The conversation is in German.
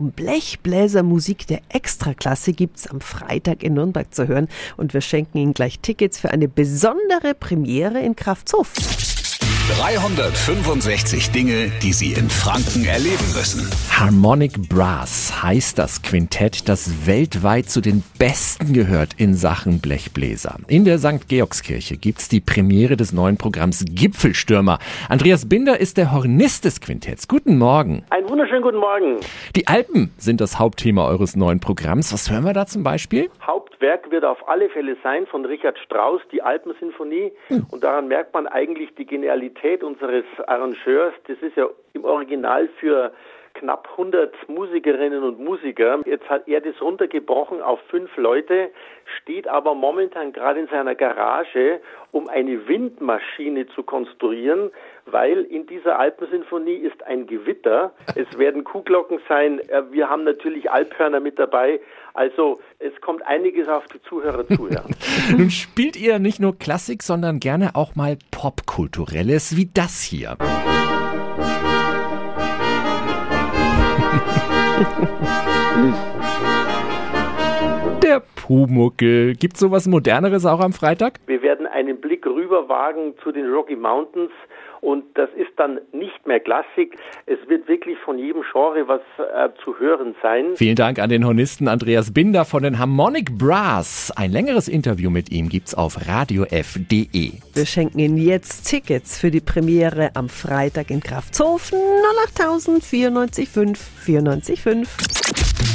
um Blechbläsermusik der Extraklasse gibt es am Freitag in Nürnberg zu hören und wir schenken Ihnen gleich Tickets für eine besondere Premiere in Kraftshof. 365 Dinge, die Sie in Franken erleben müssen. Harmonic Brass heißt das Quintett, das weltweit zu den Besten gehört in Sachen Blechbläser. In der St. Georgskirche gibt's die Premiere des neuen Programms Gipfelstürmer. Andreas Binder ist der Hornist des Quintetts. Guten Morgen. Einen wunderschönen guten Morgen. Die Alpen sind das Hauptthema eures neuen Programms. Was hören wir da zum Beispiel? Hauptwerk wird auf alle Fälle sein von Richard Strauss, die Alpensinfonie. Hm. Und daran merkt man eigentlich die Genialität Qualität unseres Arrangeurs, das ist ja im Original für knapp 100 Musikerinnen und Musiker. Jetzt hat er das runtergebrochen auf fünf Leute, steht aber momentan gerade in seiner Garage, um eine Windmaschine zu konstruieren, weil in dieser Alpensinfonie ist ein Gewitter. Es werden Kuhglocken sein. Äh, wir haben natürlich Alphörner mit dabei. Also es kommt einiges auf die Zuhörer zu. Ja. Nun spielt ihr nicht nur Klassik, sondern gerne auch mal Popkulturelles wie das hier. Thank you. Der Pumuckel. Gibt sowas Moderneres auch am Freitag? Wir werden einen Blick rüber wagen zu den Rocky Mountains und das ist dann nicht mehr Klassik. Es wird wirklich von jedem Genre was äh, zu hören sein. Vielen Dank an den Hornisten Andreas Binder von den Harmonic Brass. Ein längeres Interview mit ihm gibt's auf radiof.de. Wir schenken Ihnen jetzt Tickets für die Premiere am Freitag in Kraftshofen 08000 94 5